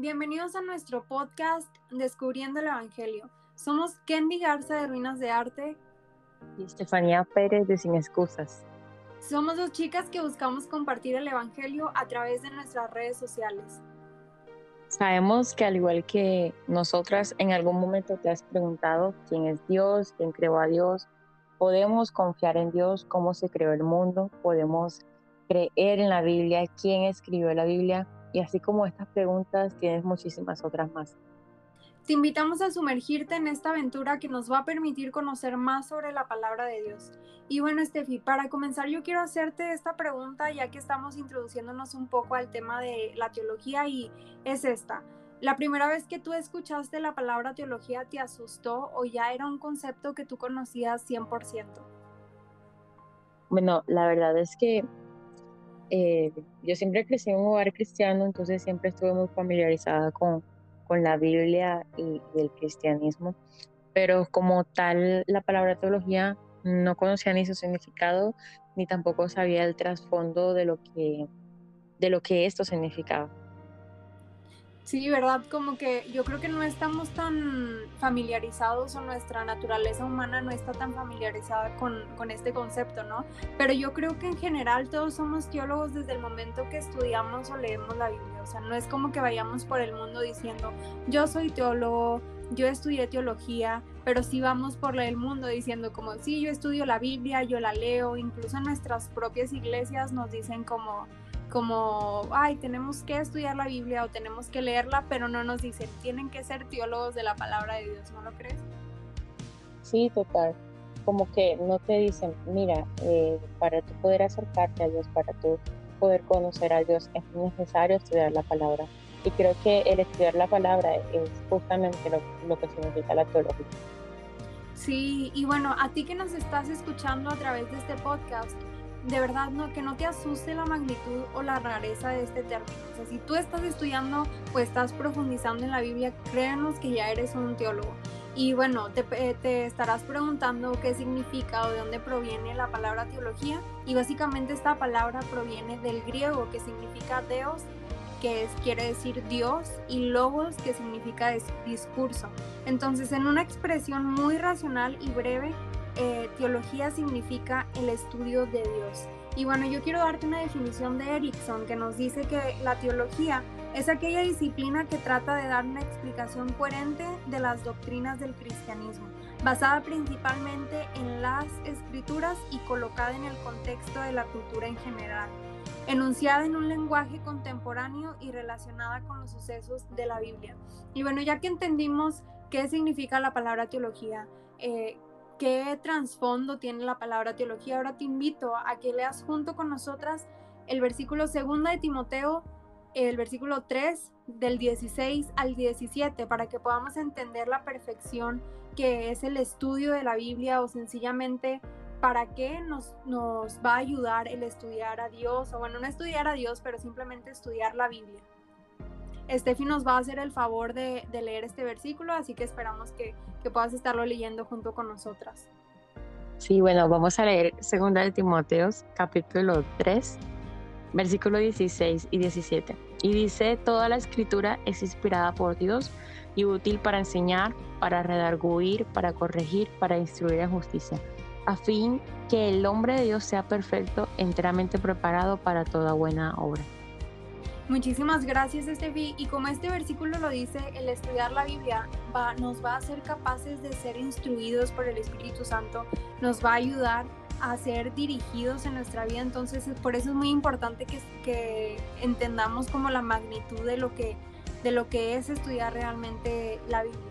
Bienvenidos a nuestro podcast Descubriendo el Evangelio. Somos Kendi Garza de Ruinas de Arte y Estefanía Pérez de Sin Excusas. Somos dos chicas que buscamos compartir el Evangelio a través de nuestras redes sociales. Sabemos que al igual que nosotras, en algún momento te has preguntado quién es Dios, quién creó a Dios. Podemos confiar en Dios, cómo se creó el mundo, podemos creer en la Biblia, quién escribió la Biblia y así como estas preguntas, tienes muchísimas otras más. Te invitamos a sumergirte en esta aventura que nos va a permitir conocer más sobre la palabra de Dios. Y bueno, Estefi, para comenzar yo quiero hacerte esta pregunta ya que estamos introduciéndonos un poco al tema de la teología y es esta. ¿La primera vez que tú escuchaste la palabra teología te asustó o ya era un concepto que tú conocías 100%? Bueno, la verdad es que eh, yo siempre crecí en un hogar cristiano, entonces siempre estuve muy familiarizada con, con la Biblia y, el cristianismo, pero como tal la palabra teología no conocía ni su significado, ni tampoco sabía el trasfondo de lo que, de lo que esto significaba. Sí, ¿verdad? Como que yo creo que no estamos tan familiarizados o nuestra naturaleza humana no está tan familiarizada con, con, este concepto, ¿no? Pero yo creo que en general todos somos teólogos desde el momento que estudiamos o leemos la Biblia. O sea, no es como que vayamos por el mundo diciendo, yo soy teólogo, yo estudié teología, pero sí vamos por el mundo diciendo como, sí, yo estudio la Biblia, yo la leo, incluso en nuestras propias iglesias nos dicen como como, ay, tenemos que estudiar la Biblia o tenemos que leerla, pero no nos dicen, tienen que ser teólogos de la palabra de Dios, ¿no lo crees? Sí, total. Como que no te dicen, mira, eh, para tú poder acercarte a Dios, para tú poder conocer a Dios, es necesario estudiar la palabra. Y creo que el estudiar la palabra es justamente lo, lo que significa la teología. Sí, y bueno, a ti que nos estás escuchando a través de este podcast, de verdad no, que no te asuste la magnitud o la rareza de este término. Si tú estás estudiando o estás profundizando en la Biblia, créanos que ya eres un teólogo. Y bueno, te, eh, te, estarás preguntando qué significa o de dónde proviene la palabra teología. Y básicamente esta palabra proviene del griego que significa Deus, que es, quiere decir Dios, y logos, que significa discurso. Entonces, en una expresión muy racional y breve, eh, teología significa el estudio de Dios. Y bueno, yo quiero darte una definición de Erickson que nos dice que la teología es aquella disciplina que trata de dar una explicación coherente de las doctrinas del cristianismo, basada principalmente en las escrituras y colocada en el contexto de la cultura en general, enunciada en un lenguaje contemporáneo y relacionada con los sucesos de la Biblia. Y bueno, ya que entendimos qué significa la palabra teología, eh, qué trasfondo tiene la palabra teología. Ahora te invito a que leas junto con nosotras el versículo segundo de Timoteo, el versículo 3 del 16 al 17, para que podamos entender la perfección que es el estudio de la Biblia o sencillamente para qué nos, nos va a ayudar el estudiar a Dios, o bueno, no estudiar a Dios, pero simplemente estudiar la Biblia. Estefi nos va a hacer el favor de, leer este versículo, así que esperamos que, puedas estarlo leyendo junto con nosotras. Sí, bueno, vamos a leer 2 de Timoteos, capítulo 3, versículo 16 y 17. Y dice, toda la escritura es inspirada por Dios y útil para enseñar, para redarguir, para corregir, para instruir en justicia, a fin que el hombre de Dios sea perfecto, enteramente preparado para toda buena obra. Muchísimas gracias, Estefi. Y como este versículo lo dice, el estudiar la Biblia nos va a hacer capaces de ser instruidos por el Espíritu Santo, nos va a ayudar a ser dirigidos en nuestra vida. Entonces, por eso es muy importante que, entendamos como la magnitud de lo que, es estudiar realmente la Biblia.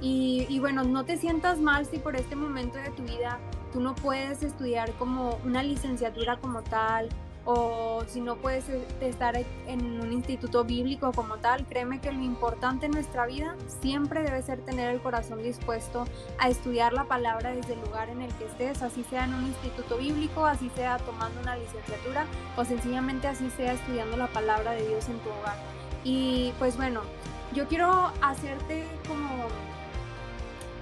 Y bueno, no te sientas mal si por este momento de tu vida tú no puedes estudiar como una licenciatura como tal o si no puedes e, estar en un instituto bíblico como tal, créeme que lo importante en nuestra vida siempre debe ser tener el corazón dispuesto a estudiar la palabra desde el lugar en el que estés, así sea en un instituto bíblico, así sea tomando una licenciatura o sencillamente así sea estudiando la palabra de Dios en tu hogar. Y pues bueno, yo quiero hacerte como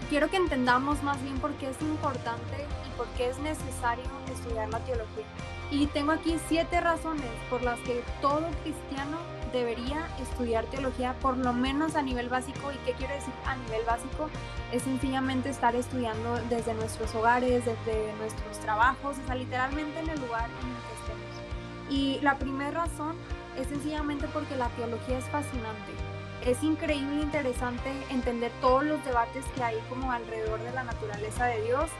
quiero que entendamos más bien por qué es importante por qué es necesario estudiar la teología. Y tengo aquí siete razones por las que todo cristiano debería estudiar teología, por lo menos a nivel básico. ¿Y qué quiero decir a nivel básico? Es sencillamente estar estudiando desde nuestros hogares, desde nuestros trabajos, o sea, literalmente en el lugar en el que estemos. Y la primera razón es sencillamente porque la teología es fascinante. Es increíble e interesante entender todos los debates que hay como alrededor de la naturaleza de Dios,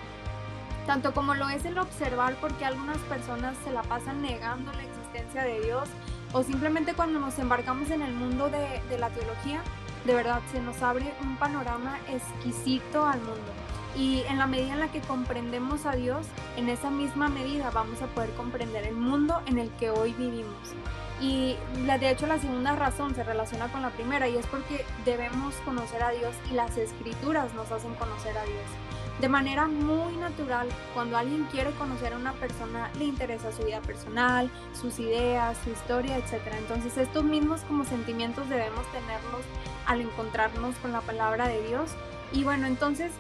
tanto como lo es el observar porque algunas personas se la pasan negando la existencia de Dios o simplemente cuando nos embarcamos en el mundo de, de la teología, de verdad se nos abre un panorama exquisito al mundo. Y en la medida en la que comprendemos a Dios, en esa misma medida vamos a poder comprender el mundo en el que hoy vivimos. Y de hecho la segunda razón se relaciona con la primera y es porque debemos conocer a Dios y las escrituras nos hacen conocer a Dios. De manera muy natural, cuando alguien quiere conocer a una persona, le interesa su vida personal, sus ideas, su historia, etc. Entonces estos mismos como sentimientos debemos tenerlos al encontrarnos con la palabra de Dios. Y bueno, entonces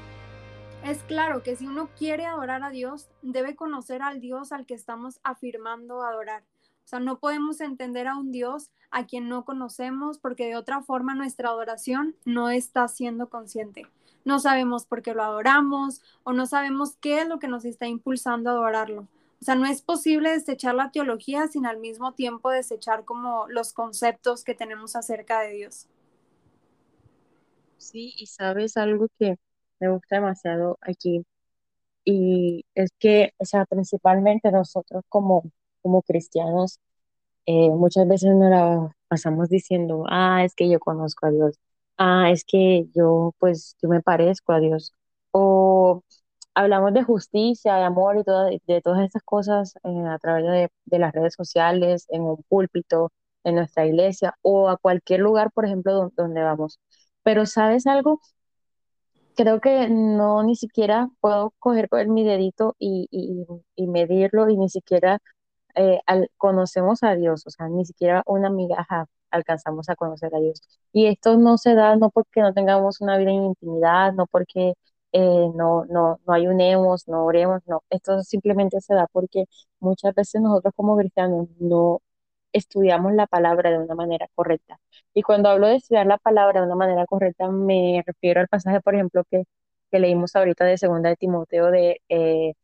es claro que si uno quiere adorar a Dios, debe conocer al Dios al que estamos afirmando adorar. O sea, no podemos entender a un Dios a quien no conocemos porque de otra forma nuestra adoración no está siendo consciente. No sabemos por qué lo adoramos o no sabemos qué es lo que nos está impulsando a adorarlo. O sea, no es posible desechar la teología sin al mismo tiempo desechar como los conceptos que tenemos acerca de Dios. Sí, y sabes algo que me gusta demasiado aquí y es que, o sea, principalmente nosotros como como cristianos, eh, muchas veces nos la pasamos diciendo, ah, es que yo conozco a Dios, ah, es que yo, pues, yo me parezco a Dios, o hablamos de justicia, de amor y de todas esas cosas eh, a través de, de, las redes sociales, en un púlpito, en nuestra iglesia o a cualquier lugar, por ejemplo, donde vamos. Pero ¿sabes algo? Creo que no ni siquiera puedo coger con mi dedito y, y, y medirlo y ni siquiera eh, conocemos a Dios, o sea, ni siquiera una migaja alcanzamos a conocer a Dios. Y esto no se da no porque no tengamos una vida en intimidad, no porque eh, no, no, no ayunemos, no oremos, no, esto simplemente se da porque muchas veces nosotros como cristianos no estudiamos la palabra de una manera correcta. Y cuando hablo de estudiar la palabra de una manera correcta, me refiero al pasaje, por ejemplo, que, que leímos ahorita de segunda de Timoteo, de eh,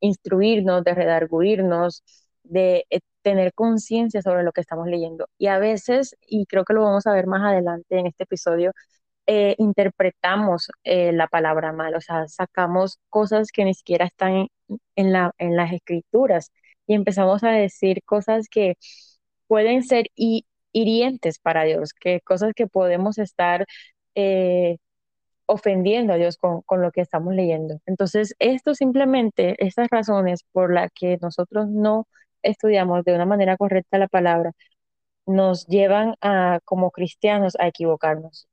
instruirnos, de redarguirnos, de eh, tener conciencia sobre lo que estamos leyendo. Y a veces, y creo que lo vamos a ver más adelante en este episodio, eh, interpretamos eh, la palabra mal, o sea, sacamos cosas que ni siquiera están en, la, en las escrituras y empezamos a decir cosas que pueden ser hirientes para Dios, que cosas que podemos estar ofendiendo a Dios con, con, lo que estamos leyendo. Entonces, esto simplemente, estas razones por las que nosotros no estudiamos de una manera correcta la palabra, nos llevan a, como cristianos, a equivocarnos.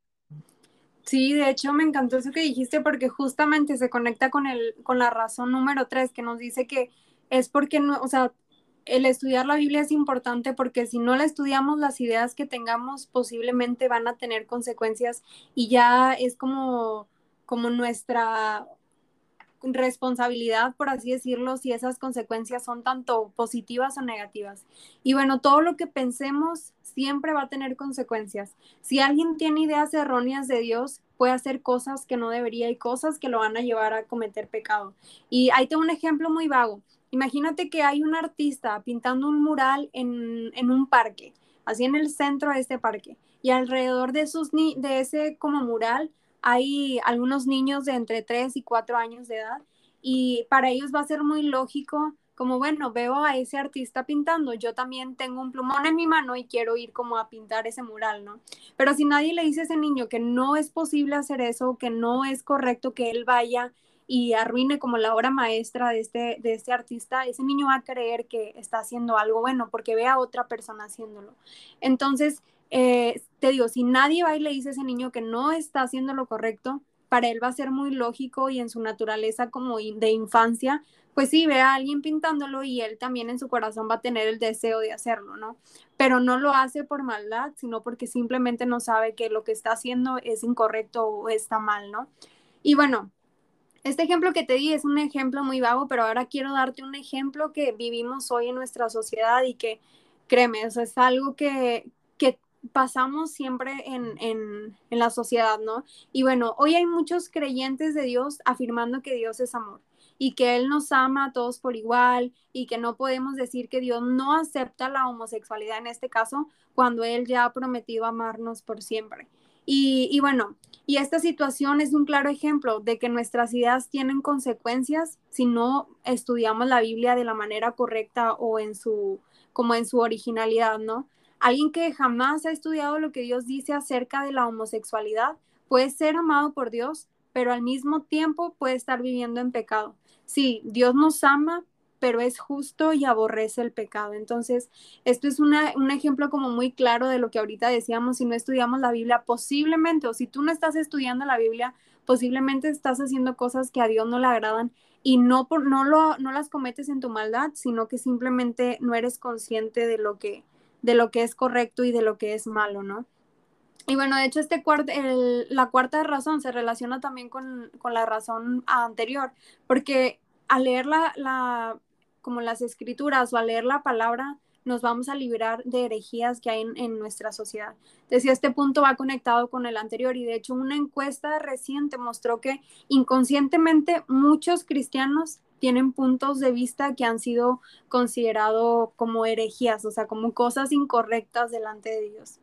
Sí, de hecho me encantó eso que dijiste porque justamente se conecta con, el, con la razón número tres que nos dice que es porque, no, o sea, el estudiar la Biblia es importante porque si no la estudiamos, las ideas que tengamos posiblemente van a tener consecuencias y ya es como, como nuestra responsabilidad, por así decirlo, si esas consecuencias son tanto positivas o negativas. Y bueno, todo lo que pensemos siempre va a tener consecuencias. Si alguien tiene ideas erróneas de Dios, puede hacer cosas que no debería y cosas que lo van a llevar a cometer pecado. Y ahí tengo un ejemplo muy vago. Imagínate que hay un artista pintando un mural en, en un parque, así en el centro de este parque, y alrededor de, sus de ese como mural hay algunos niños de entre 3 y 4 años de edad y para ellos va a ser muy lógico como, bueno, veo a ese artista pintando, yo también tengo un plumón en mi mano y quiero ir como a pintar ese mural, ¿no? Pero si nadie le dice a ese niño que no es posible hacer eso, que no es correcto que él vaya y arruine como la obra maestra de este, de este artista, ese niño va a creer que está haciendo algo bueno porque ve a otra persona haciéndolo. Entonces, eh, te digo, si nadie va y le dice a ese niño que no está haciendo lo correcto, para él va a ser muy lógico y en su naturaleza como de infancia, pues sí, ve a alguien pintándolo y él también en su corazón va a tener el deseo de hacerlo, ¿no? Pero no lo hace por maldad, sino porque simplemente no sabe que lo que está haciendo es incorrecto o está mal, ¿no? Y bueno, Este ejemplo que te di es un ejemplo muy vago, pero ahora quiero darte un ejemplo que vivimos hoy en nuestra sociedad y que, créeme, es algo que pasamos siempre en, en, en la sociedad, ¿no? Y bueno, hoy hay muchos creyentes de Dios afirmando que Dios es amor y que Él nos ama a todos por igual y que no podemos decir que Dios no acepta la homosexualidad en este caso cuando Él ya ha prometido amarnos por siempre. Y, y bueno, y esta situación es un claro ejemplo de que nuestras ideas tienen consecuencias si no estudiamos la Biblia de la manera correcta o en su, como en su originalidad, ¿no? Alguien que jamás ha estudiado lo que Dios dice acerca de la homosexualidad puede ser amado por Dios, pero al mismo tiempo puede estar viviendo en pecado. Sí, Dios nos ama, pero es justo y aborrece el pecado. Entonces, esto es un ejemplo como muy claro de lo que ahorita decíamos, si no estudiamos la Biblia, posiblemente, o si tú no estás estudiando la Biblia, posiblemente estás haciendo cosas que a Dios no le agradan y no, por, no, lo, no las cometes en tu maldad, sino que simplemente no eres consciente de lo que, de lo que es correcto y de lo que es malo, ¿no? Y bueno, de hecho, este la cuarta razón se relaciona también con, con, la razón anterior, porque al leer la, como las escrituras o al leer la palabra, nos vamos a liberar de herejías que hay en, nuestra sociedad. Decía, este punto va conectado con el anterior y de hecho una encuesta reciente mostró que inconscientemente muchos cristianos tienen puntos de vista que han sido considerados como herejías, o sea, como cosas incorrectas delante de Dios.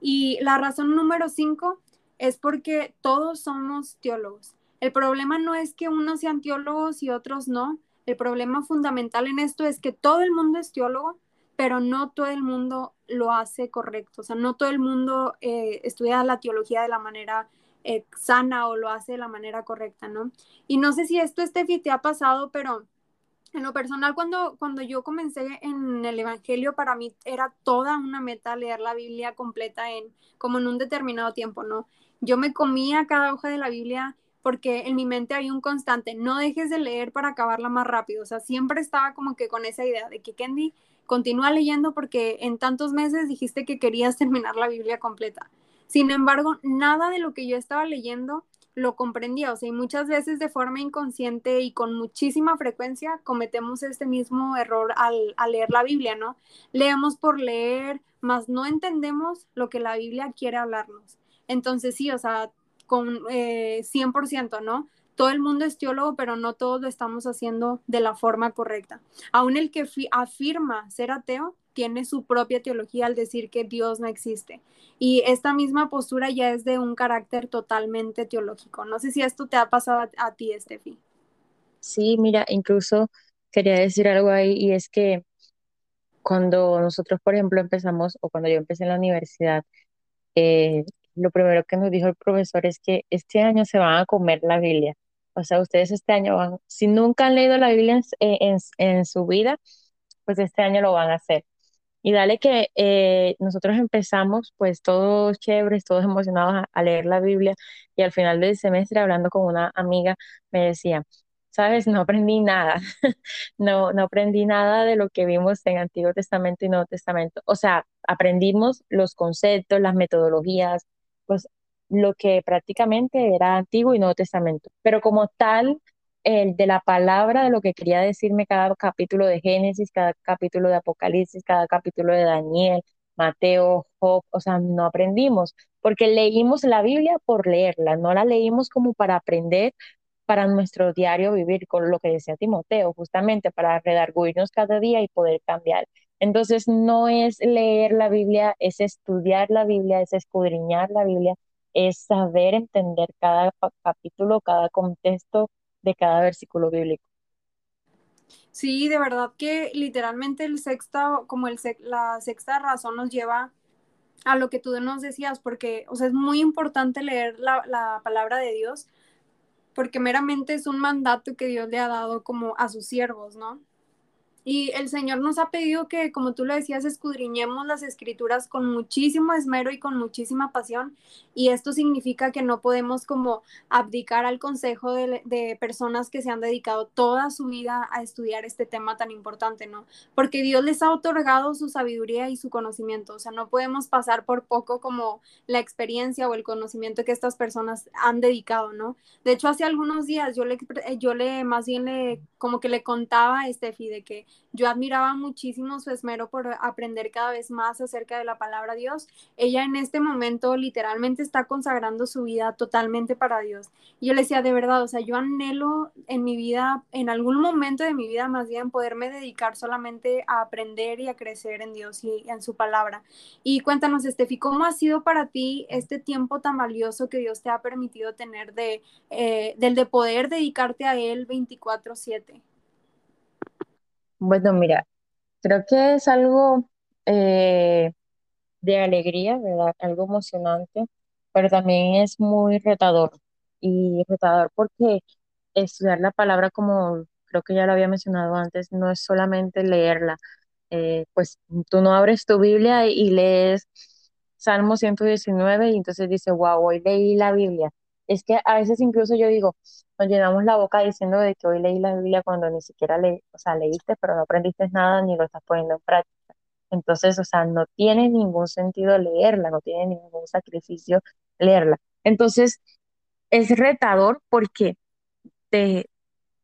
Y la razón número cinco es porque todos somos teólogos. El problema no es que unos sean teólogos y otros no, el problema fundamental en esto es que todo el mundo es teólogo, pero no todo el mundo lo hace correcto. O sea, no todo el mundo eh, estudia la teología de la manera eh, sana o lo hace de la manera correcta, ¿no? Y no sé si esto, Steffi, te ha pasado, pero en lo personal, cuando, cuando yo comencé en el Evangelio, para mí era toda una meta leer la Biblia completa en como en un determinado tiempo, ¿no? Yo me comía cada hoja de la Biblia porque en mi mente hay un constante, no dejes de leer para acabarla más rápido, o sea, siempre estaba como que con esa idea de que Kendi continúa leyendo porque en tantos meses dijiste que querías terminar la Biblia completa. Sin embargo, nada de lo que yo estaba leyendo lo comprendía, o sea, y muchas veces de forma inconsciente y con muchísima frecuencia cometemos este mismo error al, leer la Biblia, ¿no? Leemos por leer, mas no entendemos lo que la Biblia quiere hablarnos. Entonces sí, o sea, con eh, 100%, ¿no? Todo el mundo es teólogo, pero no todos lo estamos haciendo de la forma correcta. Aún el que afirma ser ateo tiene su propia teología al decir que Dios no existe. Y esta misma postura ya es de un carácter totalmente teológico. No sé si esto te ha pasado a, ti, Estefi. Sí, mira, incluso quería decir algo ahí y es que cuando nosotros, por ejemplo, empezamos o cuando yo empecé en la universidad, eh, lo primero que nos dijo el profesor es que este año se van a comer la Biblia. O sea, ustedes este año van, si nunca han leído la Biblia en, en, su vida, pues este año lo van a hacer. Y dale que eh, nosotros empezamos, pues todos chéveres, todos emocionados a, leer la Biblia y al final del semestre hablando con una amiga me decía, sabes, no aprendí nada, no, no aprendí nada de lo que vimos en Antiguo Testamento y Nuevo Testamento. O sea, aprendimos los conceptos, las metodologías, pues lo que prácticamente era Antiguo y Nuevo Testamento. Pero como tal, el de la palabra, de lo que quería decirme cada capítulo de Génesis, cada capítulo de Apocalipsis, cada capítulo de Daniel, Mateo, Job, o sea, no aprendimos, porque leímos la Biblia por leerla, no la leímos como para aprender para nuestro diario vivir, con lo que decía Timoteo, justamente para redarguirnos cada día y poder cambiar. Entonces, no es leer la Biblia, es estudiar la Biblia, es escudriñar la Biblia, es saber entender cada capítulo, cada contexto de cada versículo bíblico. Sí, de verdad que literalmente el sexta, como el la sexta razón nos lleva a lo que tú nos decías, porque, o sea, es muy importante leer la, la palabra de Dios, porque meramente es un mandato que Dios le ha dado como a sus siervos, ¿no? Y el Señor nos ha pedido que, como tú lo decías, escudriñemos las escrituras con muchísimo esmero y con muchísima pasión. Y esto significa que no podemos como abdicar al consejo de, de, personas que se han dedicado toda su vida a estudiar este tema tan importante, ¿no? Porque Dios les ha otorgado su sabiduría y su conocimiento. O sea, no podemos pasar por poco como la experiencia o el conocimiento que estas personas han dedicado, ¿no? De hecho, hace algunos días yo le, yo le más bien le, como que le contaba Steffi de que yo admiraba muchísimo su esmero por aprender cada vez más acerca de la palabra Dios. Ella en este momento literalmente está consagrando su vida totalmente para Dios. Y yo le decía, de verdad, o sea, yo anhelo en mi vida, en algún momento de mi vida más bien, poderme dedicar solamente a aprender y a crecer en Dios y en su palabra. Y cuéntanos, Estefi, ¿cómo ha sido para ti este tiempo tan valioso que Dios te ha permitido tener de, eh, del de poder dedicarte a Él 24/7? Bueno, mira, creo que es algo eh, de alegría, ¿verdad? Algo emocionante, pero también es muy retador. Y retador porque estudiar la palabra, como creo que ya lo había mencionado antes, no es solamente leerla. Eh, pues tú no abres tu Biblia y lees Salmo 119 y entonces dice, wow, hoy leí la Biblia. Es que a veces incluso yo digo, nos llenamos la boca diciendo de que hoy leí la Biblia cuando ni siquiera le, o sea, leíste, pero no aprendiste nada ni lo estás poniendo en práctica. Entonces, o sea, no tiene ningún sentido leerla, no tiene ningún sacrificio leerla. Entonces, es retador porque te,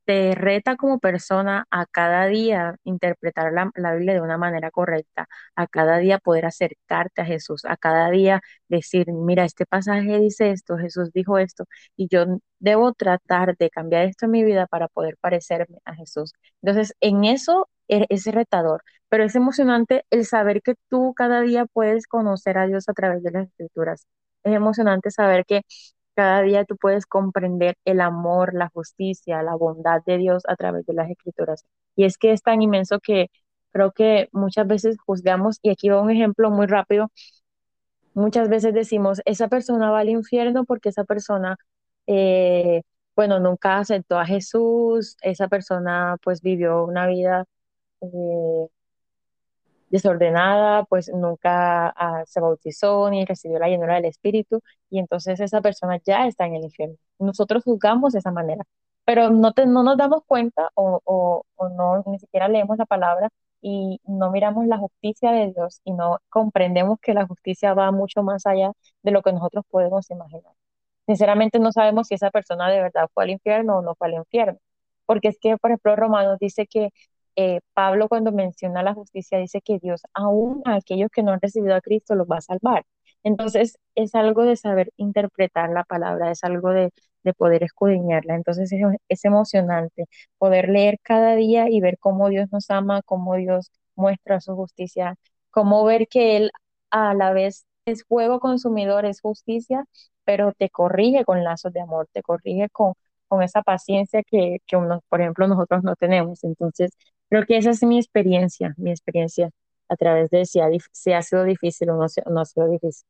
te reta como persona a cada día interpretar la, la, Biblia de una manera correcta, a cada día poder acercarte a Jesús, a cada día decir, mira, este pasaje dice esto, Jesús dijo esto, y yo debo tratar de cambiar esto en mi vida para poder parecerme a Jesús. Entonces, en eso e, es retador, pero es emocionante el saber que tú cada día puedes conocer a Dios a través de las escrituras. Es emocionante saber que cada día tú puedes comprender el amor, la justicia, la bondad de Dios a través de las escrituras. Y es que es tan inmenso que creo que muchas veces juzgamos, y aquí va un ejemplo muy rápido, muchas veces decimos, esa persona va al infierno porque esa persona, eh, bueno, nunca aceptó a Jesús, esa persona pues vivió una vida eh, desordenada, pues nunca ah, se bautizó ni recibió la llenura del Espíritu y entonces esa persona ya está en el infierno. Nosotros juzgamos de esa manera, pero no, no nos damos cuenta o, o, o no ni siquiera leemos la palabra y no miramos la justicia de Dios y no comprendemos que la justicia va mucho más allá de lo que nosotros podemos imaginar. Sinceramente no sabemos si esa persona de verdad fue al infierno o no fue al infierno, porque es que, por ejemplo, Romanos dice que eh, Pablo cuando menciona la justicia dice que Dios aún a aquellos que no han recibido a Cristo los va a salvar. Entonces es algo de saber interpretar la palabra, es algo de, de poder escudriñarla. Entonces es, es, emocionante poder leer cada día y ver cómo Dios nos ama, cómo Dios muestra su justicia, cómo ver que Él a la vez es fuego consumidor, es justicia, pero te corrige con lazos de amor, te corrige con, con esa paciencia que, que por ejemplo, nosotros no tenemos. Entonces, Creo que esa es mi experiencia, mi experiencia a través de si ha, si ha sido difícil o no, no ha sido difícil.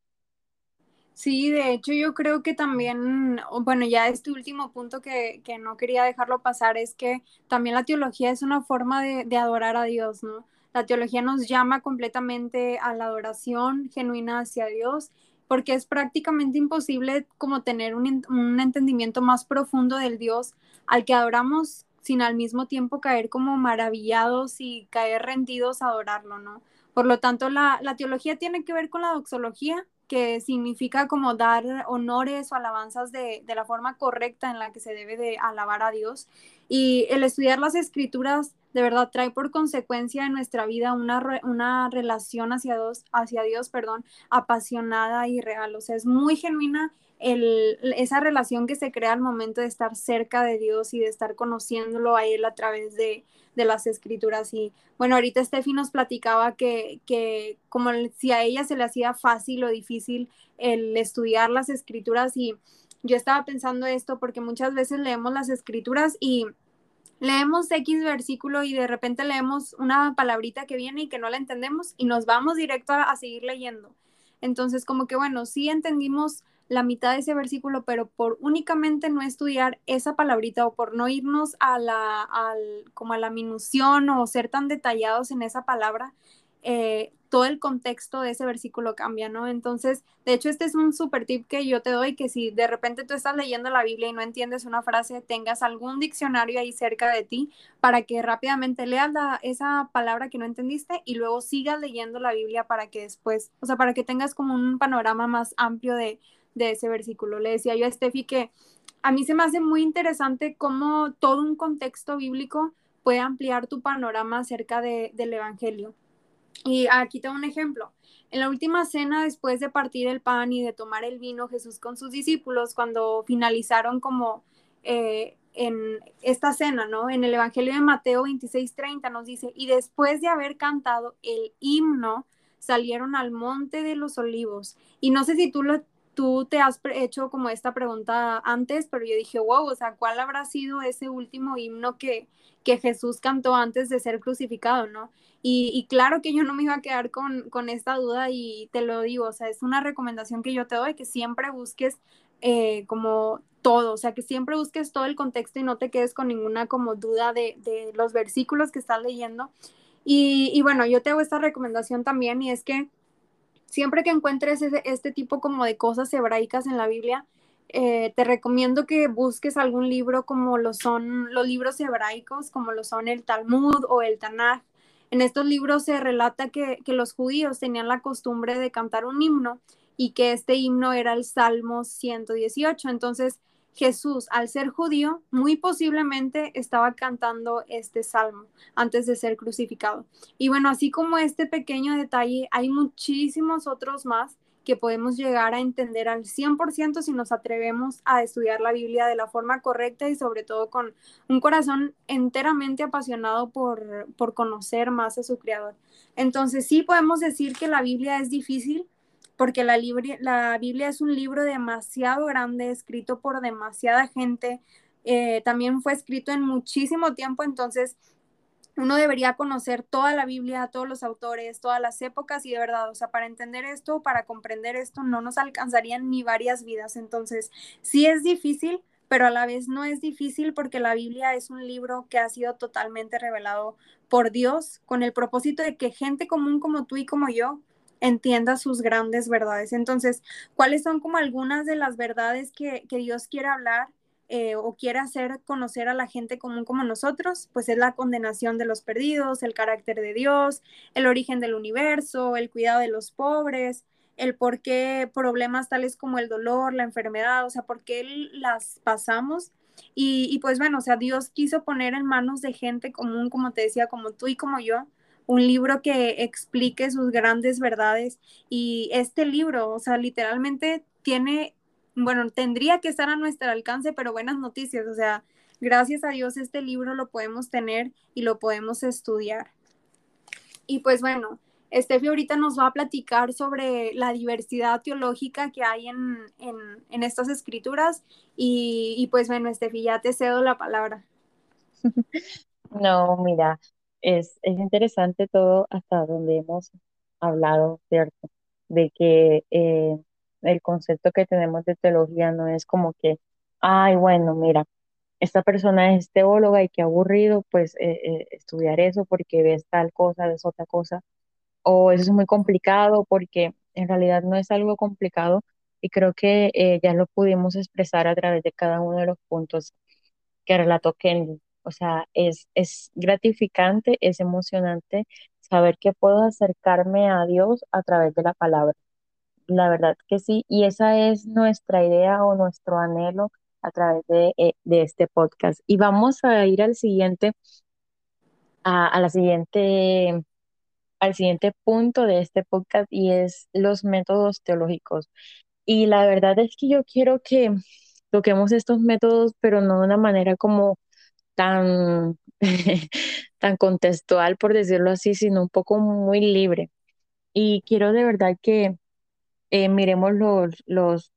Sí, de hecho yo creo que también, bueno, ya este último punto que, que, no quería dejarlo pasar es que también la teología es una forma de, de, adorar a Dios, ¿no? La teología nos llama completamente a la adoración genuina hacia Dios, porque es prácticamente imposible como tener un, un entendimiento más profundo del Dios al que adoramos sin al mismo tiempo caer como maravillados y caer rendidos a adorarlo, ¿no? Por lo tanto, la, la teología tiene que ver con la doxología, que significa como dar honores o alabanzas de, de, la forma correcta en la que se debe de alabar a Dios. Y el estudiar las escrituras de verdad trae por consecuencia en nuestra vida una, una relación hacia Dios, hacia Dios, perdón, apasionada y real. O sea, es muy genuina el, esa relación que se crea al momento de estar cerca de Dios y de estar conociéndolo a Él a través de, de las escrituras. Y bueno, ahorita Steffi nos platicaba que, que como si a ella se le hacía fácil o difícil el estudiar las escrituras y yo estaba pensando esto porque muchas veces leemos las escrituras y leemos X versículo y de repente leemos una palabrita que viene y que no la entendemos y nos vamos directo a, a seguir leyendo. Entonces, como que bueno, sí entendimos la mitad de ese versículo, pero por únicamente no estudiar esa palabrita o por no irnos a la, al, como a la minución o ser tan detallados en esa palabra, eh, todo el contexto de ese versículo cambia, ¿no? Entonces, de hecho, este es un super tip que yo te doy, que si de repente tú estás leyendo la Biblia y no entiendes una frase, tengas algún diccionario ahí cerca de ti para que rápidamente leas esa palabra que no entendiste y luego sigas leyendo la Biblia para que después, o sea, para que tengas como un panorama más amplio de, de ese versículo. Le decía yo a Steffi que a mí se me hace muy interesante cómo todo un contexto bíblico puede ampliar tu panorama acerca de, del Evangelio. Y aquí tengo un ejemplo. En la última cena, después de partir el pan y de tomar el vino, Jesús con sus discípulos, cuando finalizaron como eh, en esta cena, ¿no? En el Evangelio de Mateo 26:30 nos dice, y después de haber cantado el himno, salieron al monte de los olivos. Y no sé si tú lo, tú te has hecho como esta pregunta antes, pero yo dije, wow, o sea, ¿cuál habrá sido ese último himno que, que Jesús cantó antes de ser crucificado, no? Y, claro que yo no me iba a quedar con, con, esta duda y te lo digo, o sea, es una recomendación que yo te doy, que siempre busques eh, como todo, o sea, que siempre busques todo el contexto y no te quedes con ninguna como duda de, de los versículos que estás leyendo. Y, y, bueno, yo te hago esta recomendación también y es que siempre que encuentres este tipo como de cosas hebraicas en la Biblia, eh, te recomiendo que busques algún libro como lo son los libros hebraicos, como lo son el Talmud o el Tanaj. En estos libros se relata que, que los judíos tenían la costumbre de cantar un himno y que este himno era el Salmo 118. Entonces, Jesús, al ser judío, muy posiblemente estaba cantando este salmo antes de ser crucificado. Y bueno, así como este pequeño detalle, hay muchísimos otros más que podemos llegar a entender al 100% si nos atrevemos a estudiar la Biblia de la forma correcta y sobre todo con un corazón enteramente apasionado por, por conocer más a su creador. Entonces sí podemos decir que la Biblia es difícil, porque la, Biblia es un libro demasiado grande, escrito por demasiada gente, eh, también fue escrito en muchísimo tiempo, entonces uno debería conocer toda la Biblia, todos los autores, todas las épocas y de verdad, o sea, para entender esto, para comprender esto, no nos alcanzarían ni varias vidas. Entonces, sí es difícil, pero a la vez no es difícil porque la Biblia es un libro que ha sido totalmente revelado por Dios con el propósito de que gente común como tú y como yo entienda sus grandes verdades. Entonces, ¿cuáles son como algunas de las verdades que, Dios quiere hablar eh, o quiere hacer conocer a la gente común como nosotros? Pues es la condenación de los perdidos, el carácter de Dios, el origen del universo, el cuidado de los pobres, el por qué problemas tales como el dolor, la enfermedad, o sea, por qué las pasamos. Y, y pues bueno, o sea, Dios quiso poner en manos de gente común, como te decía, como tú y como yo, un libro que explique sus grandes verdades y este libro, o sea, literalmente tiene, bueno, tendría que estar a nuestro alcance, pero buenas noticias, o sea, gracias a Dios este libro lo podemos tener y lo podemos estudiar. Y pues bueno, Estefi ahorita nos va a platicar sobre la diversidad teológica que hay en, en, estas escrituras y, y pues bueno, Estefi, ya te cedo la palabra. No, mira, es, es interesante todo hasta donde hemos hablado, ¿cierto? De que eh, el concepto que tenemos de teología no es como que, ay, bueno, mira, esta persona es teóloga y qué aburrido, pues eh, eh, estudiar eso porque ves tal cosa, ves otra cosa, o eso es muy complicado porque en realidad no es algo complicado y creo que ya lo pudimos expresar a través de cada uno de los puntos que relató Kenny. O sea, es, es gratificante, es emocionante saber que puedo acercarme a Dios a través de la palabra. La verdad que sí, y esa es nuestra idea o nuestro anhelo a través de, eh, este podcast. Y vamos a ir al siguiente, a, la siguiente, al siguiente punto de este podcast y es los métodos teológicos. Y la verdad es que yo quiero que toquemos estos métodos, pero no de una manera como tan, tan contextual, por decirlo así, sino un poco muy libre. Y quiero de verdad que eh, miremos los, los,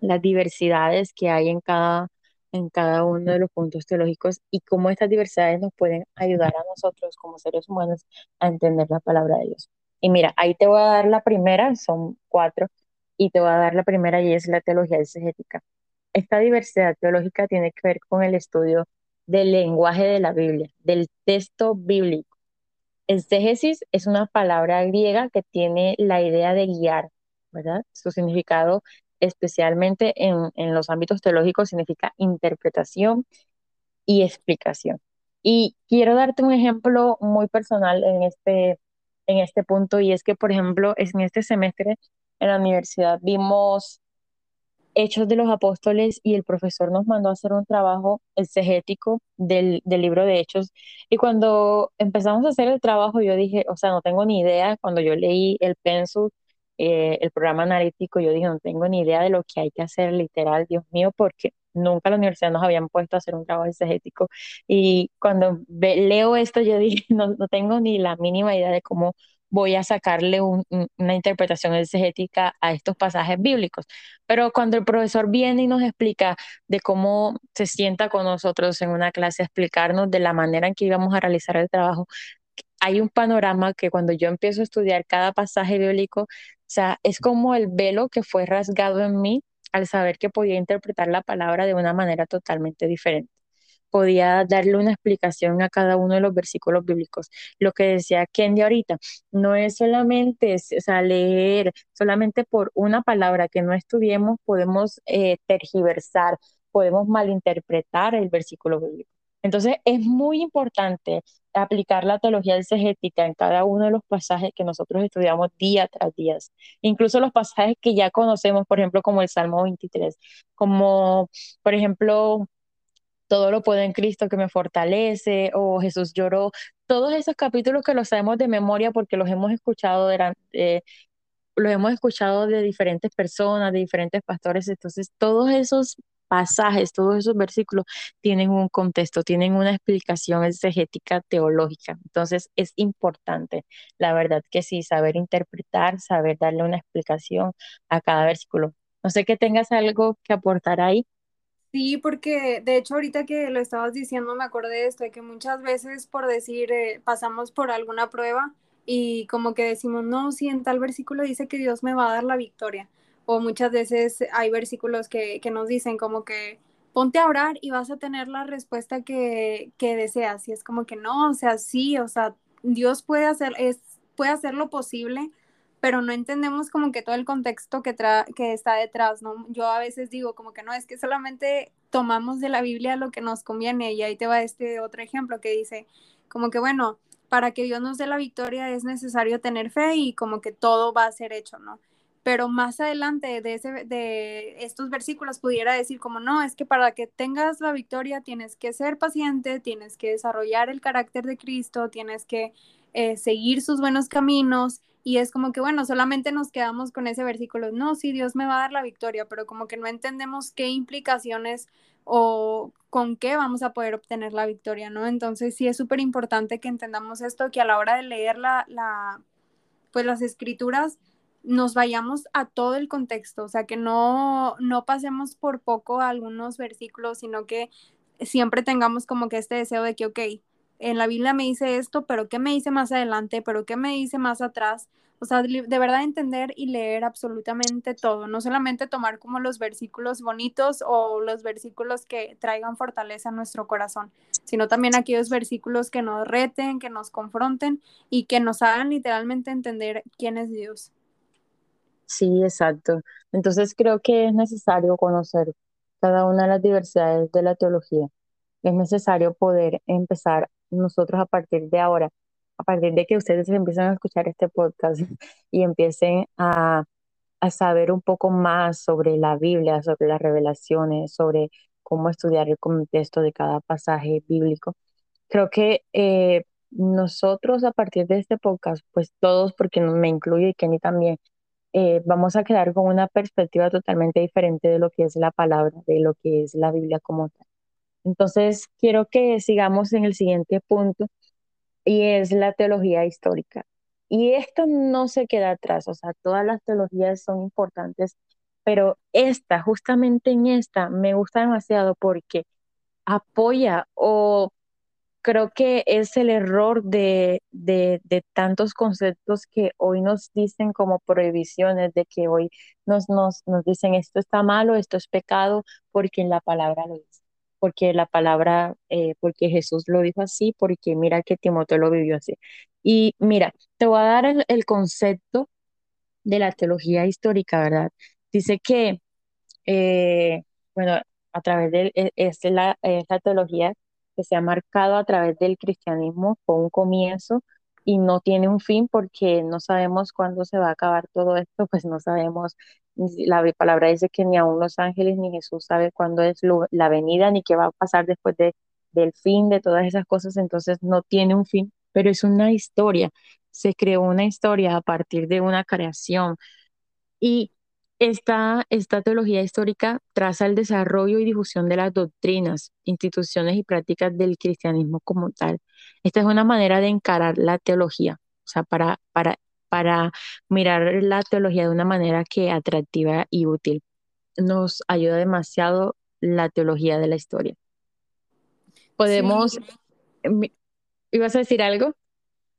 las diversidades que hay en cada, en cada uno de los puntos teológicos y cómo estas diversidades nos pueden ayudar a nosotros como seres humanos a entender la palabra de Dios. Y mira, ahí te voy a dar la primera, son cuatro, y te voy a dar la primera y es la teología exegética. Esta diversidad teológica tiene que ver con el estudio del lenguaje de la Biblia, del texto bíblico. Exégesis es una palabra griega que tiene la idea de guiar, ¿verdad? Su significado, especialmente en, en los ámbitos teológicos, significa interpretación y explicación. Y quiero darte un ejemplo muy personal en este, en este punto, y es que, por ejemplo, en este semestre en la universidad vimos Hechos de los Apóstoles y el profesor nos mandó a hacer un trabajo exegético del, del libro de Hechos. Y cuando empezamos a hacer el trabajo, yo dije, o sea, no tengo ni idea, cuando yo leí el Pensus, eh, el programa analítico, yo dije, no tengo ni idea de lo que hay que hacer literal, Dios mío, porque nunca la universidad nos habían puesto a hacer un trabajo exegético. Y cuando leo esto, yo dije, no, no tengo ni la mínima idea de cómo voy a sacarle una interpretación exegética a estos pasajes bíblicos. Pero cuando el profesor viene y nos explica de cómo se sienta con nosotros en una clase, explicarnos de la manera en que íbamos a realizar el trabajo, hay un panorama que cuando yo empiezo a estudiar cada pasaje bíblico, o sea, es como el velo que fue rasgado en mí al saber que podía interpretar la palabra de una manera totalmente diferente podía darle una explicación a cada uno de los versículos bíblicos. Lo que decía Kendi ahorita, no es solamente o leer, solamente por una palabra que no estudiemos podemos eh, tergiversar, podemos malinterpretar el versículo bíblico. Entonces es muy importante aplicar la teología exegética en cada uno de los pasajes que nosotros estudiamos día tras día, incluso los pasajes que ya conocemos, por ejemplo, como el Salmo 23, como por ejemplo todo lo puedo en Cristo que me fortalece, o Jesús lloró, todos esos capítulos que los sabemos de memoria porque los hemos escuchado eh, los hemos escuchado de diferentes personas, de diferentes pastores, entonces todos esos pasajes, todos esos versículos tienen un contexto, tienen una explicación exegética teológica. Entonces es importante, la verdad que sí, saber interpretar, saber darle una explicación a cada versículo. No sé que tengas algo que aportar ahí. Sí, porque de hecho ahorita que lo estabas diciendo me acordé de esto, de que muchas veces por decir eh, pasamos por alguna prueba y como que decimos, no, si en tal versículo dice que Dios me va a dar la victoria. O muchas veces hay versículos que, que nos dicen como que ponte a orar y vas a tener la respuesta que, que deseas. Y es como que no, o sea, sí, o sea, Dios puede hacer, es, puede hacer lo posible pero no entendemos como que todo el contexto que, que está detrás, ¿no? Yo a veces digo como que no, es que solamente tomamos de la Biblia lo que nos conviene y ahí te va este otro ejemplo que dice como que bueno, para que Dios nos dé la victoria es necesario tener fe y como que todo va a ser hecho, ¿no? Pero más adelante de, ese, de estos versículos pudiera decir como no, es que para que tengas la victoria tienes que ser paciente, tienes que desarrollar el carácter de Cristo, tienes que eh, seguir sus buenos caminos y es como que, bueno, solamente nos quedamos con ese versículo, no, sí, Dios me va a dar la victoria, pero como que no entendemos qué implicaciones o con qué vamos a poder obtener la victoria, ¿no? Entonces sí es súper importante que entendamos esto, que a la hora de leer la, la, pues las escrituras nos vayamos a todo el contexto, o sea, que no, no pasemos por poco algunos versículos, sino que siempre tengamos como que este deseo de que, ok, en la Biblia me dice esto, pero ¿qué me dice más adelante? ¿Pero qué me dice más atrás? O sea, de verdad entender y leer absolutamente todo, no solamente tomar como los versículos bonitos o los versículos que traigan fortaleza a nuestro corazón, sino también aquellos versículos que nos reten, que nos confronten y que nos hagan literalmente entender quién es Dios. Sí, exacto. Entonces creo que es necesario conocer cada una de las diversidades de la teología. Es necesario poder empezar nosotros a partir de ahora, a partir de que ustedes empiezan a escuchar este podcast y empiecen a, a saber un poco más sobre la Biblia, sobre las revelaciones, sobre cómo estudiar el contexto de cada pasaje bíblico. Creo que eh, nosotros a partir de este podcast, pues todos, porque me incluyo y Kenny también, eh, vamos a quedar con una perspectiva totalmente diferente de lo que es la palabra, de lo que es la Biblia como tal. Entonces, quiero que sigamos en el siguiente punto y es la teología histórica. Y esto no se queda atrás, o sea, todas las teologías son importantes, pero esta, justamente en esta, me gusta demasiado porque apoya o creo que es el error de, de, tantos conceptos que hoy nos dicen como prohibiciones, de que hoy nos, nos, nos dicen esto está malo, esto es pecado, porque la palabra lo dice, porque la palabra, eh, porque Jesús lo dijo así, porque mira que Timoteo lo vivió así. Y mira, te voy a dar el, concepto de la teología histórica, ¿verdad? Dice que, eh, bueno, a través de e, es la, es la teología que se ha marcado a través del cristianismo con un comienzo y no tiene un fin porque no sabemos cuándo se va a acabar todo esto, pues no sabemos, la palabra dice que ni aún los ángeles ni Jesús sabe cuándo es la venida ni qué va a pasar después de, del fin de todas esas cosas, entonces no tiene un fin, pero es una historia, se creó una historia a partir de una creación. Y esta, esta teología histórica traza el desarrollo y difusión de las doctrinas, instituciones y prácticas del cristianismo como tal. Esta es una manera de encarar la teología, o sea, para, para, para mirar la teología de una manera que atractiva y útil. Nos ayuda demasiado la teología de la historia. Podemos... ¿Ibas a decir algo?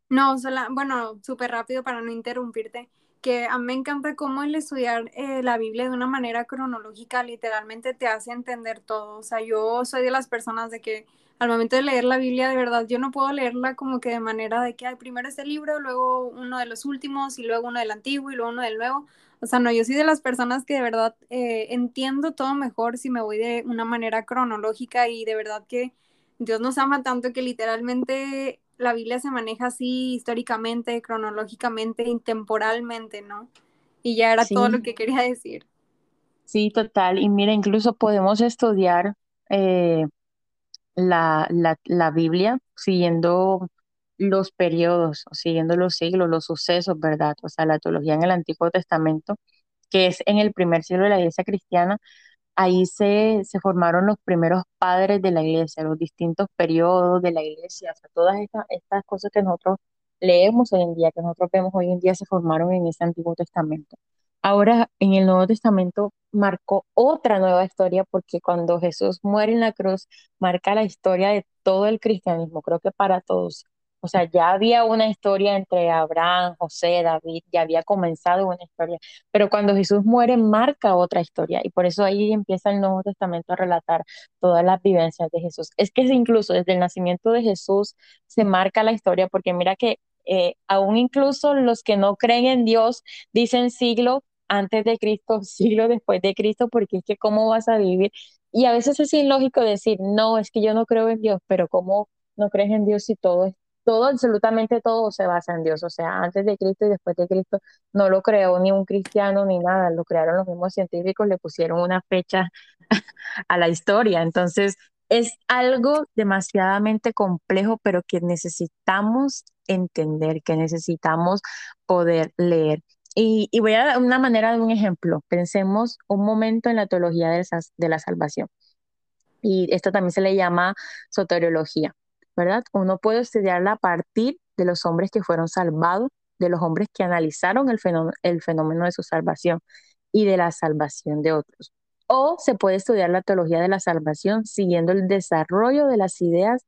No, bueno, súper rápido para no interrumpirte que a mí me encanta cómo el estudiar eh, la Biblia de una manera cronológica literalmente te hace entender todo. O sea, yo soy de las personas de que al momento de leer la Biblia, de verdad, yo no puedo leerla como que de manera de que primero este libro, luego uno de los últimos y luego uno del antiguo y luego uno del nuevo. O sea, no, yo soy de las personas que de verdad eh, entiendo todo mejor si me voy de una manera cronológica y de verdad que Dios nos ama tanto que literalmente la Biblia se maneja así históricamente, cronológicamente, intemporalmente, ¿no? Y ya era todo lo que quería decir. Sí, total. Y mira, incluso podemos estudiar eh, la, la, la, Biblia siguiendo los periodos, siguiendo los siglos, los sucesos, ¿verdad? O sea, la teología en el Antiguo Testamento, que es en el primer siglo de la iglesia cristiana, ahí se, se formaron los primeros padres de la iglesia, los distintos periodos de la iglesia, o todas estas, estas cosas que nosotros leemos hoy en día, que nosotros vemos hoy en día, se formaron en ese Antiguo Testamento. Ahora, en el Nuevo Testamento marcó otra nueva historia porque cuando Jesús muere en la cruz, marca la historia de todo el cristianismo, creo que para todos. O sea, ya había una historia entre Abraham, José, David, ya había comenzado una historia, pero cuando Jesús muere marca otra historia y por eso ahí empieza el Nuevo Testamento a relatar todas las vivencias de Jesús. Es que incluso desde el nacimiento de Jesús se marca la historia porque mira que eh, aún incluso los que no creen en Dios dicen siglo antes de Cristo, siglo después de Cristo, porque es que cómo vas a vivir. Y a veces es ilógico decir, no, es que yo no creo en Dios, pero ¿cómo no crees en Dios si todo es todo, absolutamente todo se basa en Dios. O sea, antes de Cristo y después de Cristo no lo creó ni un cristiano ni nada, lo crearon los mismos científicos, le pusieron una fecha a la historia. Entonces, es algo demasiadamente complejo, pero que necesitamos entender, que necesitamos poder leer. Y, voy a dar una manera de un ejemplo. Pensemos un momento en la teología de, de la salvación. Y esto también se le llama soteriología. ¿Verdad? Uno puede estudiarla a partir de los hombres que fueron salvados, de los hombres que analizaron el fenómeno, de su salvación y de la salvación de otros. O se puede estudiar la teología de la salvación siguiendo el desarrollo de las ideas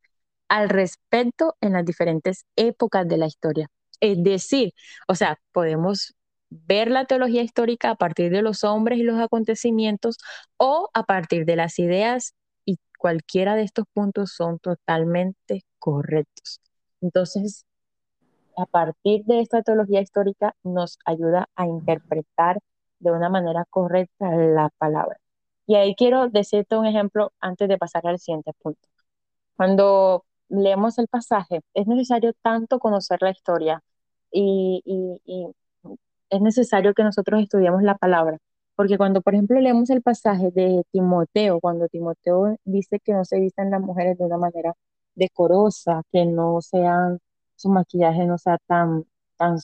al respecto en las diferentes épocas de la historia. Es decir, o sea, podemos ver la teología histórica a partir de los hombres y los acontecimientos o a partir de las ideas cualquiera de estos puntos son totalmente correctos. Entonces, a partir de esta teología histórica nos ayuda a interpretar de una manera correcta la palabra. Y ahí quiero decirte un ejemplo antes de pasar al siguiente punto. Cuando leemos el pasaje, es necesario tanto conocer la historia y, es necesario que nosotros estudiemos la palabra porque cuando, por ejemplo, leemos el pasaje de Timoteo, cuando Timoteo dice que no se vistan las mujeres de una manera decorosa, que no sean, su maquillaje no sea tan, tan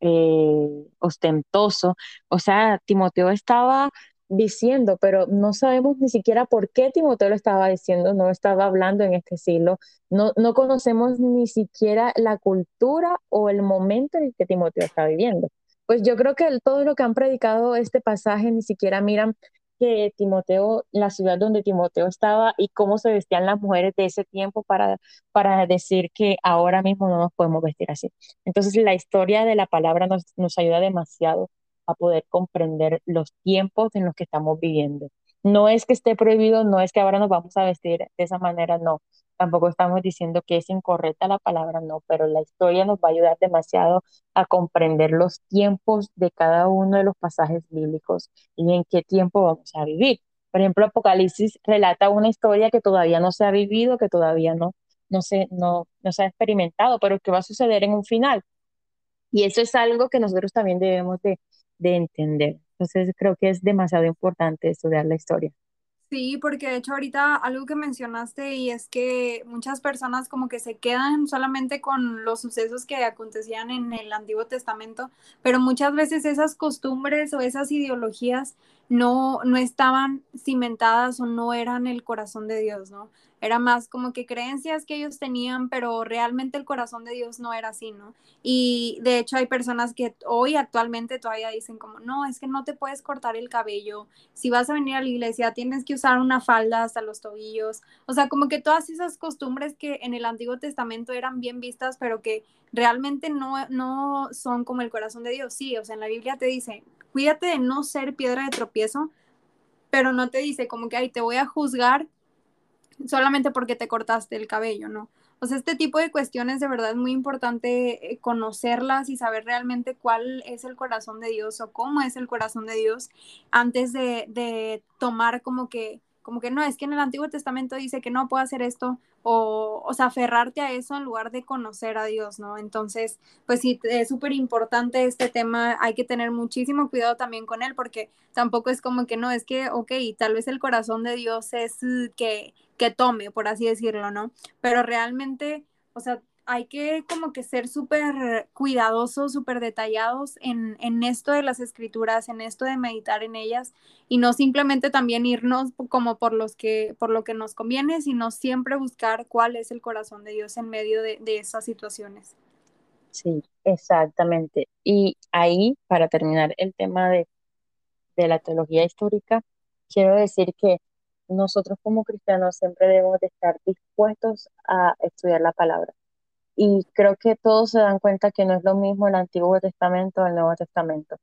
eh, ostentoso, o sea, Timoteo estaba diciendo, pero no sabemos ni siquiera por qué Timoteo lo estaba diciendo, no estaba hablando en este siglo, no, no conocemos ni siquiera la cultura o el momento en el que Timoteo está viviendo pues yo creo que todo lo que han predicado este pasaje ni siquiera miran que Timoteo, la ciudad donde Timoteo estaba y cómo se vestían las mujeres de ese tiempo para, para decir que ahora mismo no nos podemos vestir así. Entonces la historia de la palabra nos, nos ayuda demasiado a poder comprender los tiempos en los que estamos viviendo. No es que esté prohibido, no es que ahora nos vamos a vestir de esa manera, no. Tampoco estamos diciendo que es incorrecta la palabra, no, pero la historia nos va a ayudar demasiado a comprender los tiempos de cada uno de los pasajes bíblicos y en qué tiempo vamos a vivir. Por ejemplo, Apocalipsis relata una historia que todavía no se ha vivido, que todavía no, no, se, no, no se ha experimentado, pero que va a suceder en un final. Y eso es algo que nosotros también debemos de, de entender. Entonces creo que es demasiado importante estudiar la historia. Sí, porque de hecho ahorita algo que mencionaste y es que muchas personas como que se quedan solamente con los sucesos que acontecían en el Antiguo Testamento, pero muchas veces esas costumbres o esas ideologías no, no estaban cimentadas o no eran el corazón de Dios, ¿no? Era más como que creencias que ellos tenían, pero realmente el corazón de Dios no era así, ¿no? Y de hecho hay personas que hoy actualmente todavía dicen como, no, es que no te puedes cortar el cabello, si vas a venir a la iglesia tienes que usar una falda hasta los tobillos, o sea, como que todas esas costumbres que en el Antiguo Testamento eran bien vistas, pero que realmente no, no son como el corazón de Dios, sí, o sea, en la Biblia te dice, cuídate de no ser piedra de tropiezo, pero no te dice como que, ay, te voy a juzgar solamente porque te cortaste el cabello, ¿no? O sea, este tipo de cuestiones de verdad es muy importante eh, conocerlas y saber realmente cuál es el corazón de Dios o cómo es el corazón de Dios antes de, de tomar como que como que no, es que en el Antiguo Testamento dice que no puedo hacer esto, o, o sea, aferrarte a eso en lugar de conocer a Dios, ¿no? Entonces, pues sí, es súper importante este tema, hay que tener muchísimo cuidado también con él, porque tampoco es como que no, es que, ok, tal vez el corazón de Dios es uh, que, que tome, por así decirlo, ¿no? Pero realmente, o sea, hay que como que ser súper cuidadosos, súper detallados en, en, esto de las escrituras, en esto de meditar en ellas y no simplemente también irnos como por, los que, por lo que nos conviene, sino siempre buscar cuál es el corazón de Dios en medio de, de esas situaciones. Sí, exactamente. Y ahí, para terminar el tema de, de la teología histórica, quiero decir que nosotros como cristianos siempre debemos de estar dispuestos a estudiar la palabra y creo que todos se dan cuenta que no es lo mismo el Antiguo Testamento el Nuevo Testamento.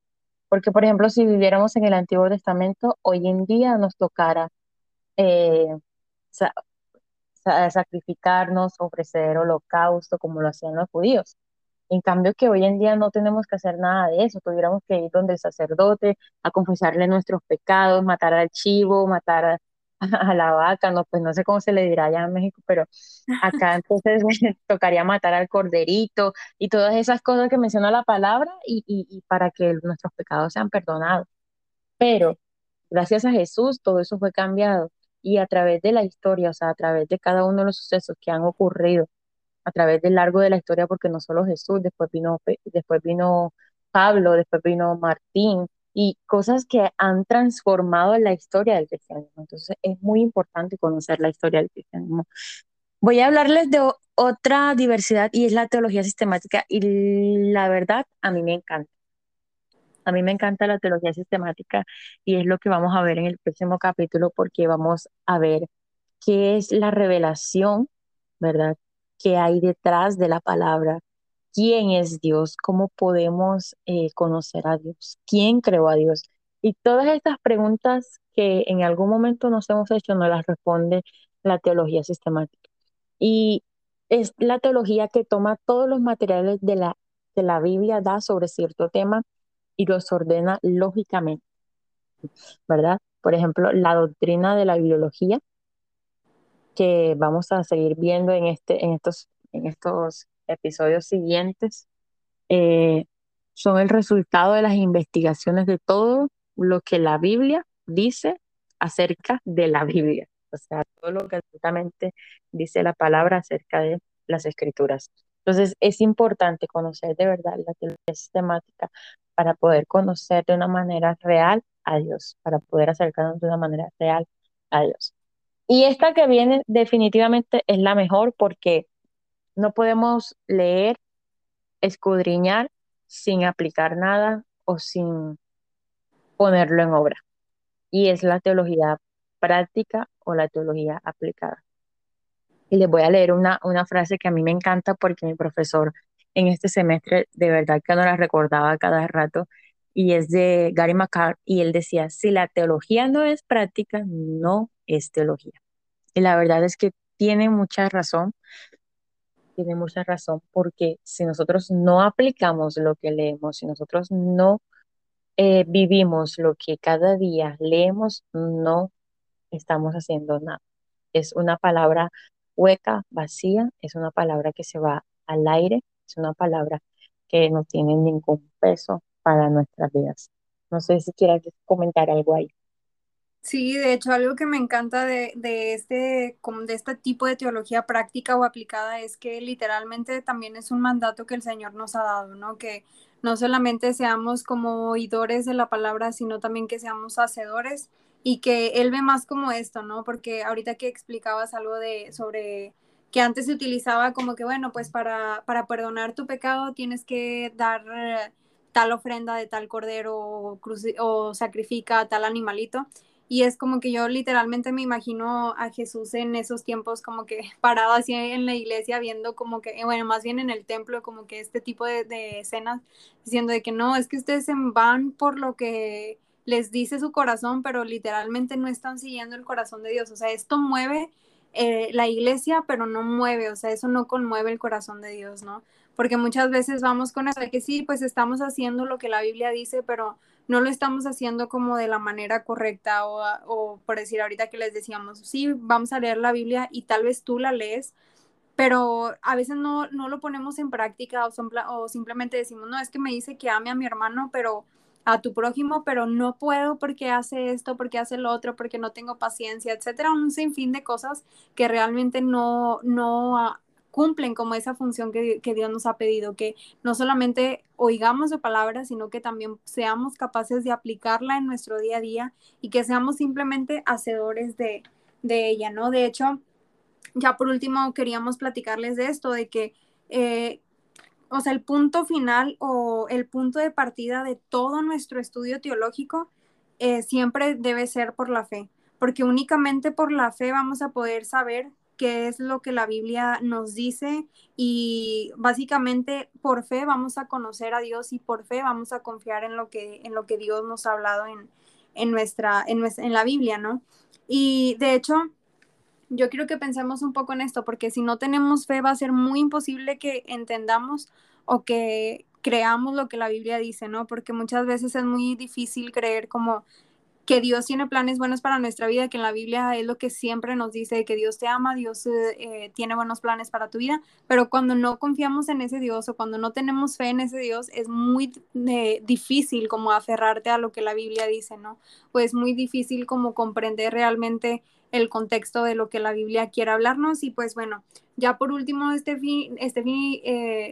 Porque, por ejemplo, si viviéramos en el Antiguo Testamento, hoy en día nos tocara eh, sacrificarnos, ofrecer holocausto, como lo hacían los judíos. En cambio, que hoy en día no tenemos que hacer nada de eso, tuviéramos que ir donde el sacerdote a confesarle nuestros pecados, matar al chivo, matar a, la vaca, no, pues no sé cómo se le dirá allá en México, pero acá entonces tocaría matar al corderito y todas esas cosas que menciona la palabra y, y, para que nuestros pecados sean perdonados. Pero gracias a Jesús todo eso fue cambiado y a través de la historia, o sea, a través de cada uno de los sucesos que han ocurrido, a través del largo de la historia, porque no solo Jesús, después vino, después vino Pablo, después vino Martín, y cosas que han transformado la historia del cristianismo. Entonces es muy importante conocer la historia del cristianismo. Voy a hablarles de otra diversidad y es la teología sistemática y la verdad a mí me encanta. A mí me encanta la teología sistemática y es lo que vamos a ver en el próximo capítulo porque vamos a ver qué es la revelación, ¿verdad? Que hay detrás de la palabra, quién es Dios, cómo podemos eh, conocer a Dios, quién creó a Dios. Y todas estas preguntas que en algún momento nos hemos hecho nos las responde la teología sistemática. Y es la teología que toma todos los materiales de la, de la Biblia, da sobre cierto tema y los ordena lógicamente, ¿verdad? Por ejemplo, la doctrina de la biología, que vamos a seguir viendo en, este, en, estos, en estos episodios siguientes eh, son el resultado de las investigaciones de todo lo que la Biblia dice acerca de la Biblia, o sea, todo lo que absolutamente dice la palabra acerca de las escrituras. Entonces, es importante conocer de verdad la teología sistemática para poder conocer de una manera real a Dios, para poder acercarnos de una manera real a Dios. Y esta que viene definitivamente es la mejor porque no podemos leer, escudriñar sin aplicar nada o sin ponerlo en obra. y es la teología práctica o la teología aplicada. Y les voy a leer una, una frase que a mí me encanta porque mi profesor en este semestre de verdad que no la recordaba cada rato y es de Gary McCart y él decía, si la teología no es práctica, no es teología. Y la verdad es que tiene mucha razón, tiene mucha razón porque si nosotros no aplicamos lo que leemos, si nosotros no eh, vivimos lo que cada día leemos, no estamos haciendo nada. Es una palabra hueca, vacía, es una palabra que se va al aire, es una palabra que no tiene ningún peso para nuestras vidas. No sé si quieras comentar algo ahí. Sí, de hecho, algo que me encanta de, de, este, de este tipo de teología práctica o aplicada es que literalmente también es un mandato que el Señor nos ha dado, ¿no? Que no solamente seamos como oidores de la palabra, sino también que seamos hacedores y que Él ve más como esto, ¿no? Porque ahorita que explicabas algo de sobre que antes se utilizaba como que, bueno, pues para, para perdonar tu pecado tienes que dar tal ofrenda de tal cordero o, o sacrifica tal animalito. Y es como que yo literalmente me imagino a Jesús en esos tiempos como que parado así en la iglesia viendo como que, bueno, más bien en el templo, como que este tipo de, escenas, diciendo de que no, es que ustedes se van por lo que les dice su corazón, pero literalmente no están siguiendo el corazón de Dios. O sea, esto mueve eh, la iglesia, pero no mueve, o sea, eso no conmueve el corazón de Dios, ¿no? Porque muchas veces vamos con eso de que sí, pues estamos haciendo lo que la Biblia dice, pero no lo estamos haciendo como de la manera correcta o, por decir ahorita que les decíamos, sí, vamos a leer la Biblia y tal vez tú la lees, pero a veces no, no lo ponemos en práctica o, o simplemente decimos, no, es que me dice que ame a mi hermano, pero a tu prójimo, pero no puedo porque hace esto, porque hace lo otro, porque no tengo paciencia, etcétera, un sinfín de cosas que realmente no, no, cumplen como esa función que, Dios nos ha pedido, que no solamente oigamos su palabra, sino que también seamos capaces de aplicarla en nuestro día a día y que seamos simplemente hacedores de, ella, ¿no? De hecho, ya por último queríamos platicarles de esto, de que, eh, o sea, el punto final o el punto de partida de todo nuestro estudio teológico eh, siempre debe ser por la fe, porque únicamente por la fe vamos a poder saber qué es lo que la Biblia nos dice y básicamente por fe vamos a conocer a Dios y por fe vamos a confiar en lo que, en lo que Dios nos ha hablado en, nuestra, en, en la Biblia, ¿no? Y de hecho, yo quiero que pensemos un poco en esto, porque si no tenemos fe va a ser muy imposible que entendamos o que creamos lo que la Biblia dice, ¿no? Porque muchas veces es muy difícil creer como que Dios tiene planes buenos para nuestra vida, que en la Biblia es lo que siempre nos dice, que Dios te ama, Dios eh, tiene buenos planes para tu vida, pero cuando no confiamos en ese Dios o cuando no tenemos fe en ese Dios, es muy eh, difícil como aferrarte a lo que la Biblia dice, ¿no? Pues muy difícil como comprender realmente el contexto de lo que la Biblia quiere hablarnos y pues bueno, ya por último, Estefi, Estefi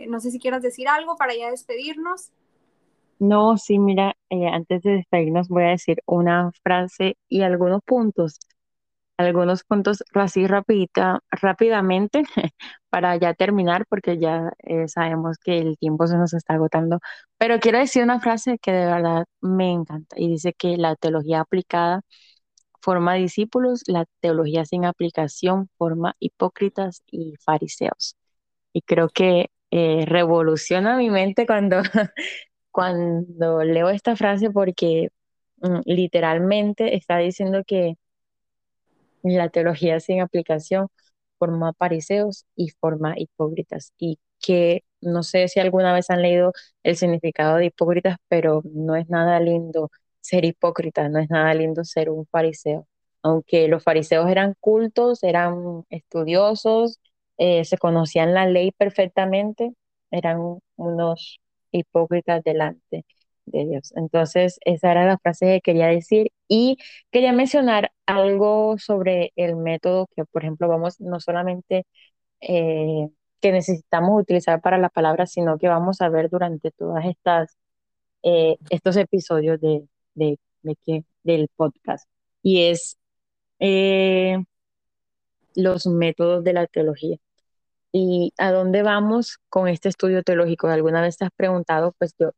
no sé si quieras decir algo para ya despedirnos. No, sí, mira, eh, antes de despedirnos voy a decir una frase y algunos puntos, algunos puntos así rapidita, rápidamente para ya terminar porque ya eh, sabemos que el tiempo se nos está agotando, pero quiero decir una frase que de verdad me encanta y dice que la teología aplicada forma discípulos, la teología sin aplicación forma hipócritas y fariseos. Y creo que eh, revoluciona mi mente cuando cuando leo esta frase porque mm, literalmente está diciendo que la teología sin aplicación forma fariseos y forma hipócritas y que no sé si alguna vez han leído el significado de hipócritas, pero no es nada lindo ser hipócrita, no es nada lindo ser un fariseo. Aunque los fariseos eran cultos, eran estudiosos, eh, se conocían la ley perfectamente, eran unos hipócritas delante de Dios. Entonces, esa era la frase que quería decir y quería mencionar algo sobre el método que, por ejemplo, vamos no solamente eh, que necesitamos utilizar para la palabra, sino que vamos a ver durante todas estas eh, estos episodios de, de, que, del podcast. Y es eh, los métodos de la teología. ¿Y a dónde vamos con este estudio teológico? ¿Alguna vez te has preguntado? Pues yo,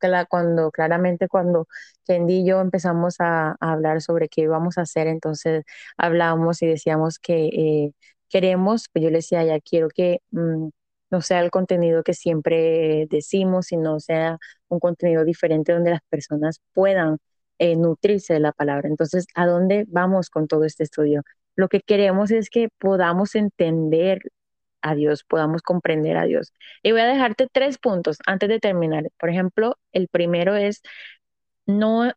que la, cuando claramente cuando Kendi y yo empezamos a, hablar sobre qué íbamos a hacer, entonces hablábamos y decíamos que eh, queremos, pues yo le decía, ya quiero que mm, no sea el contenido que siempre decimos, sino sea un contenido diferente donde las personas puedan eh, nutrirse de la palabra. Entonces, ¿a dónde vamos con todo este estudio? Lo que queremos es que podamos entender a Dios, podamos comprender a Dios. Y voy a dejarte tres puntos antes de terminar. Por ejemplo, el primero es, no,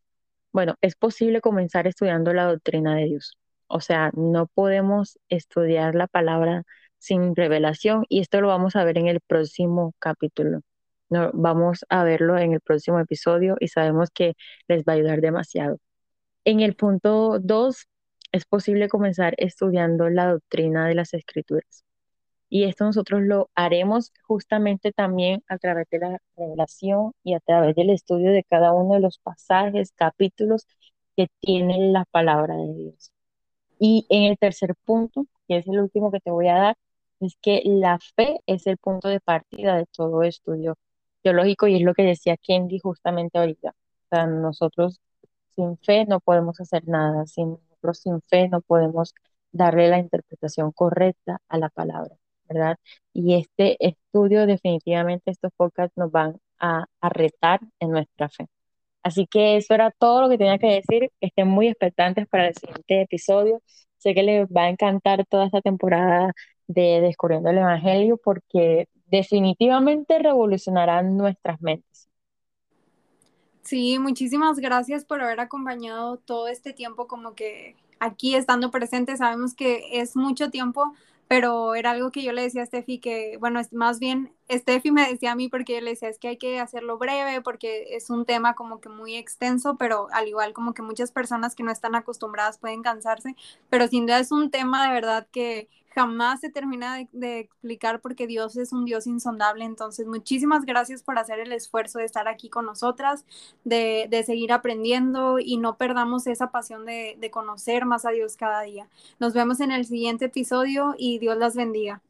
bueno, es posible comenzar estudiando la doctrina de Dios. O sea, no podemos estudiar la palabra sin revelación y esto lo vamos a ver en el próximo capítulo. No, vamos a verlo en el próximo episodio y sabemos que les va a ayudar demasiado. En el punto dos, es posible comenzar estudiando la doctrina de las escrituras. Y esto nosotros lo haremos justamente también a través de la revelación y a través del estudio de cada uno de los pasajes, capítulos que tienen la palabra de Dios. Y en el tercer punto, que es el último que te voy a dar, es que la fe es el punto de partida de todo estudio teológico y es lo que decía Kendi justamente ahorita. O sea, nosotros sin fe no podemos hacer nada, sin, nosotros sin fe no podemos darle la interpretación correcta a la palabra. ¿verdad? Y este estudio, definitivamente, estos podcasts nos van a, retar en nuestra fe. Así que eso era todo lo que tenía que decir. Estén muy expectantes para el siguiente episodio. Sé que les va a encantar toda esta temporada de Descubriendo el Evangelio porque definitivamente revolucionarán nuestras mentes. Sí, muchísimas gracias por haber acompañado todo este tiempo como que aquí estando presente. Sabemos que es mucho tiempo pero era algo que yo le decía a Steffi que, bueno, más bien Steffi me decía a mí porque yo le decía es que hay que hacerlo breve porque es un tema como que muy extenso, pero al igual como que muchas personas que no están acostumbradas pueden cansarse, pero sin duda es un tema de verdad que jamás se termina de, explicar porque Dios es un Dios insondable. Entonces, muchísimas gracias por hacer el esfuerzo de estar aquí con nosotras, de, de seguir aprendiendo y no perdamos esa pasión de, de conocer más a Dios cada día. Nos vemos en el siguiente episodio y Dios las bendiga.